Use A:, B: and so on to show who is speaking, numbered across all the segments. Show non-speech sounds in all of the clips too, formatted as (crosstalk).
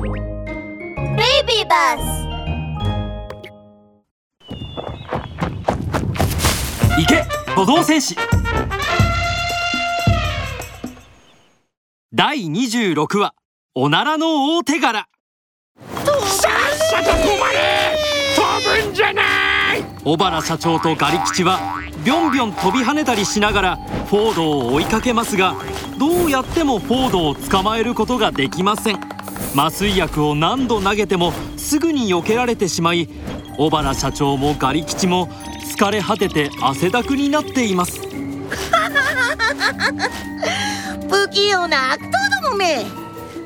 A: ベイビーバ
B: 行け歩道戦士第26話おならの大手柄。
C: さっさと止まれ飛ぶんじゃない！
B: 小原社長とガリ吉はビョンビョン飛び跳ねたりしながらフォードを追いかけますがどうやってもフォードを捕まえることができません麻酔薬を何度投げてもすぐに避けられてしまい小原社長もガリ吉も疲れ果てて汗だくになっています。(laughs)
D: 不器用な悪党どもめ。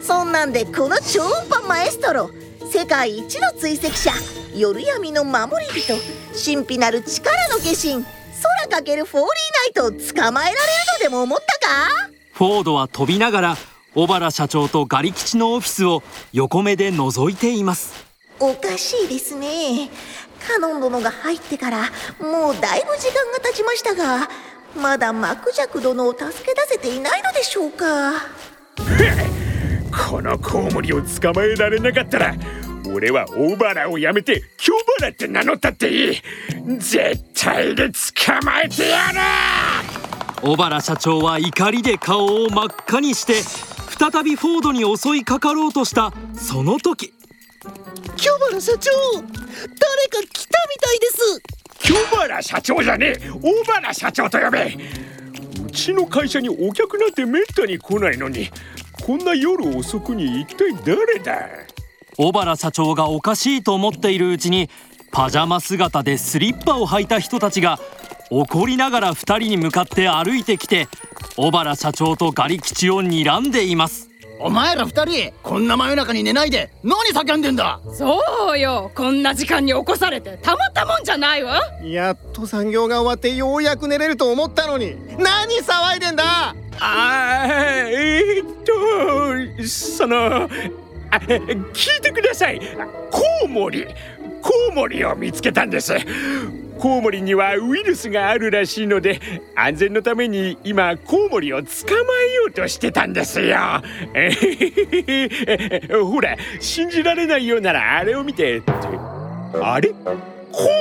D: そんなんでこの超音波マエストロ世界一の追跡者夜闇の守り人神秘なる力の化身空かけるフォーリーナイトを捕まえられるとでも思ったか？
B: フォードは飛びながら小原社長とガリ吉のオフィスを横目で覗いています。
D: おかしいですね。カノン殿が入ってからもうだいぶ時間が経ちましたがまだマクジャク殿を助け出せていないのでしょうか。(laughs)
C: このコウモリを捕まえられなかったら俺は大原をやめて京原って名乗ったっていい。絶対で捕まえてやる！
B: 小原社長は怒りで顔を真っ赤にして再びフォードに襲いかかろうとしたその時。
E: 京原社長誰か来たみたいです。
C: 京原社長じゃねえ。大原社長と呼べ。うちの会社にお客なんてめったに来ないのにこんな夜遅くに一体誰だ？
B: 小原社長がおかしいと思っているうちにパジャマ姿でスリッパを履いた人たちが怒りながら2人に向かって歩いてきて小原社長とガリ吉を睨んでいます。
E: お前ら二人こんな真夜中に寝ないで何叫んでんだ？
F: そうよ。こんな時間に起こされてたまったもんじゃないわ。
G: やっと産業が終わってようやく寝れると思ったのに何騒いでんだ？
C: あーえー、っとそのあ聞いてください。コウモリコウモリを見つけたんですコウモリにはウイルスがあるらしいので安全のために今コウモリを捕まえようとしてたんですよ。えへへへほら信じられないようならあれを見て。あれ？コ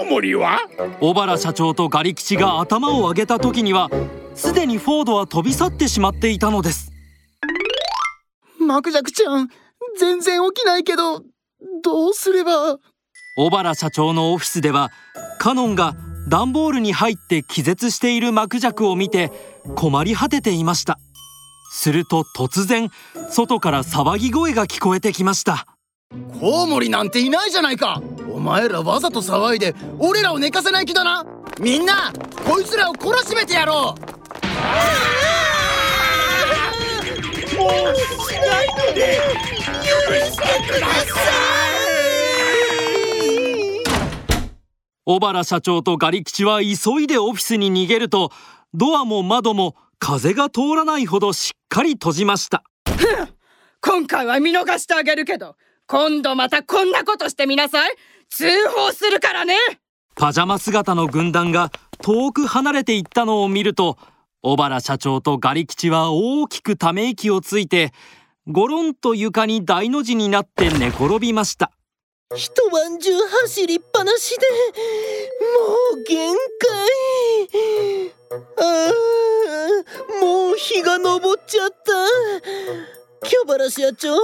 C: ウモリは？
B: 小原社長とガリ吉が頭を上げた時にはすでにフォードは飛び去ってしまっていたのです。
E: マクジャクちゃん全然起きないけどどうすれば？
B: 小原社長のオフィスではカノンが段ボールに入って気絶しているマクジャクを見て困り果てていました。すると突然外から騒ぎ声が聞こえてきました。
E: コウモリなんていないじゃないか。お前らわざと騒いで俺らを寝かせない気だな。みんなこいつらを懲らしめてやろう。
C: もうしないので許してくださ
B: 小原社長とガリ吉は急いでオフィスに逃げるとドアも窓も風が通らないほどしっかり閉じました。
F: 今回は見逃してあげるけど今度またこんなことしてみなさい。通報するからね。
B: パジャマ姿の軍団が遠く離れていったのを見ると小原社長とガリ吉は大きくため息をついてゴロンと床に大の字になって寝転びました
E: 一晩中走りっぱなしでもう限界。あーもう日が昇っちゃった。京原社長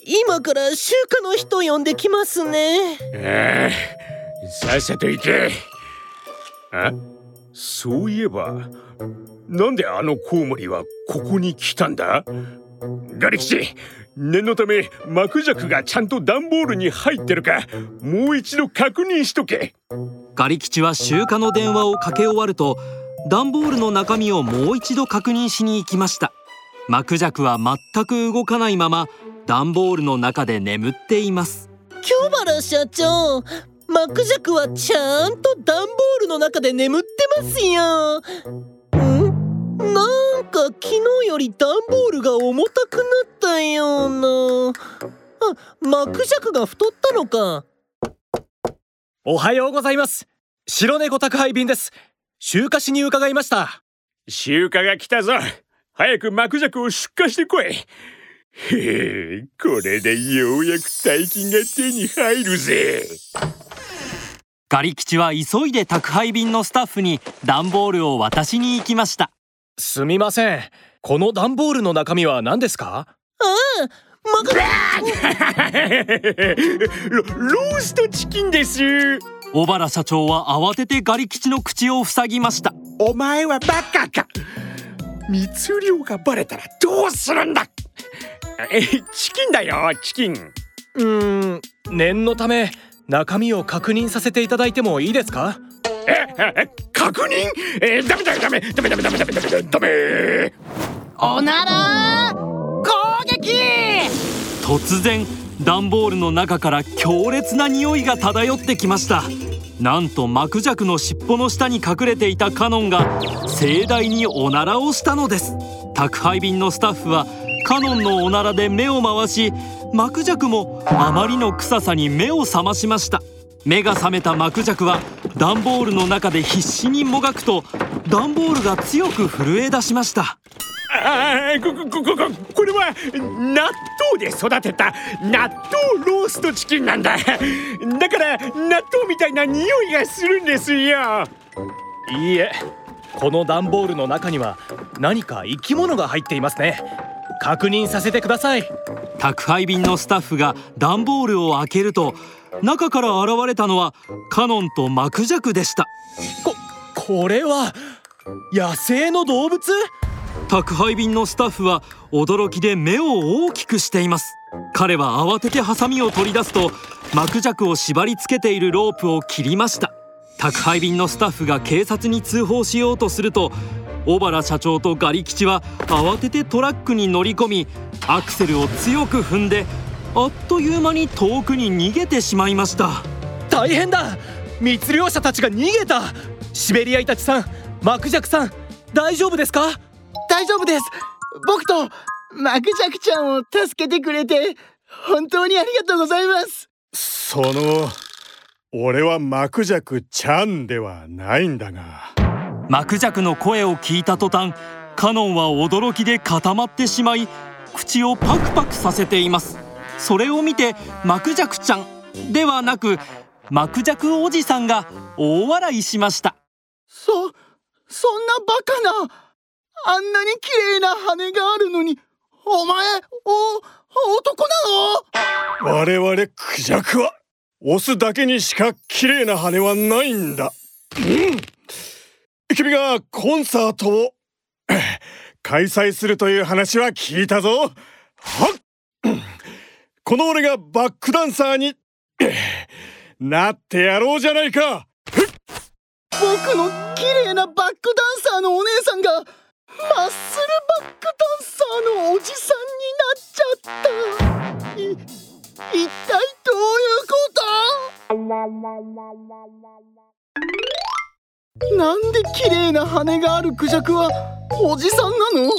E: 今から集荷の人呼んできますね。
C: ああさっさと行け。あそういえばなんであのコウモリはここに来たんだ？ガリ吉念のためマクジャクがちゃんと段ボールに入ってるか。もう一度確認しとけ。
B: ガリ吉は集荷の電話をかけ終わると段ボールの中身をもう一度確認しに行きました。マクジャクは全く動かないまま段ボールの中で眠っています。
E: 京原社長マクジャクはちゃんと段ボールの中で眠ってますよ。ん？なんか昨日より段ボールが重たくなったような。あマクジャクが太ったのか。
H: おはようございます。白猫宅配便です。集荷しに伺いました。
C: 集荷が来たぞ。早くマクジャクを出荷してこい。へ (laughs) えこれでようやく大金が手に入るぜ。
B: ガリ吉は急いで宅配便のスタッフに段ボールを渡しに行きました
H: すみません。この段ボールの中身は何ですか？
C: ロローストチキンです。
B: 小原社長は慌ててガリ吉の口を塞ぎました。
C: お前はバカか。密漁がバレたらどうするんだ。えチキンだよチキン。
H: うーん。念のため中身を確認させていただいてもいいですか？
C: ええ確認？えダメだよダメダメダメダメダメダメダメ
E: おなら？攻撃！
B: 突然段ボールの中から強烈な匂いが漂ってきました。なんとマクジャクの尻尾の下に隠れていたカノンが盛大におならをしたのです。宅配便のスタッフはカノンのおならで目を回しマクジャクもあまりの臭さに目を覚ましました。目が覚めたマクジャクは段ボールの中で必死にもがくと段ボールが強く震え出しました。
C: あここここれは納豆で育てた納豆ローストチキンなんだ。だから納豆みたいな匂いがするんですよ。
H: いいえこの段ボールの中には何か生き物が入っていますね。確認させてください。
B: 宅配便のスタッフが段ボールを開けると中から現れたのはカノンとマクジャクでした。
H: ここれは野生の動物？
B: 宅配便のスタッフは驚きで目を大きくしています。彼は慌ててハサミを取り出すとマクジャクを縛り付けているロープを切りました。宅配便のスタッフが警察に通報しようとすると小原社長とガリ吉は慌ててトラックに乗り込みアクセルを強く踏んであっという間に遠くに逃げてしまいました。
H: 大変だ。密漁者たちが逃げた。シベリアイタチさんマクジャクさん大丈夫ですか？
E: 大丈夫です。僕とマクジャクちゃんを助けてくれて本当にありがとうございます。
G: その俺はマクジャクちゃんではないんだが。
B: マクジャクの声を聞いた途端カノンは驚きで固まってしまい口をパクパクさせていますそれを見てマクジャクちゃんではなくマクジャクおじさんが大笑いしました。
E: そそんなバカなあんなに綺麗な羽があるのにお前お男なの？
G: 我々クジャクはオスだけにしか綺麗な羽はないんだ。うん。君がコンサートをえ開催するという話は聞いたぞ。はっ。うんこの俺がバックダンサーに (clears throat) なってやろうじゃないか。
E: 僕の綺麗なバックダンサーのお姉さんがマッスルバックダンサーのおじさんになっちゃった。い一体どういうこと？なんで綺麗な羽があるクジャクはおじさんなの？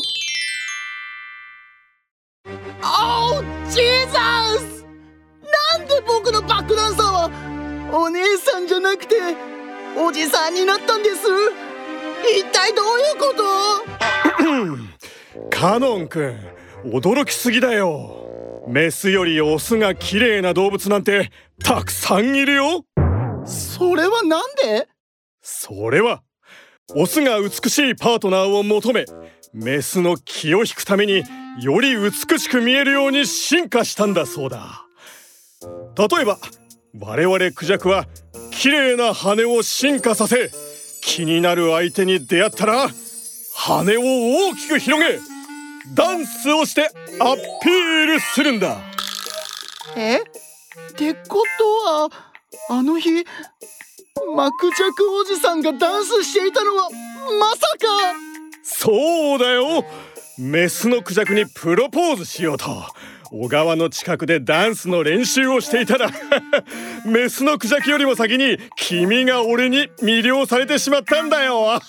E: ダンサーはお姉さんじゃなくておじさんになったんです。一体どういうこと？
G: カノン君驚きすぎだよ。メスよりオスが綺麗な動物なんてたくさんいるよ。
E: それはなんで？
G: それはオスが美しいパートナーを求めメスの気を引くためにより美しく見えるように進化したんだそうだ。例えば我々クジャクは綺麗な羽を進化させ気になる相手に出会ったら羽を大きく広げダンスをしてアピールするんだ。
E: え？ってことはあの日マクジャクおじさんがダンスしていたのはまさか！
G: そうだよメスのクジャクにプロポーズしようと。小川の近くでダンスの練習をしていたら (laughs) メスのクジャクよりも先に君が俺に魅了されてしまったんだよ。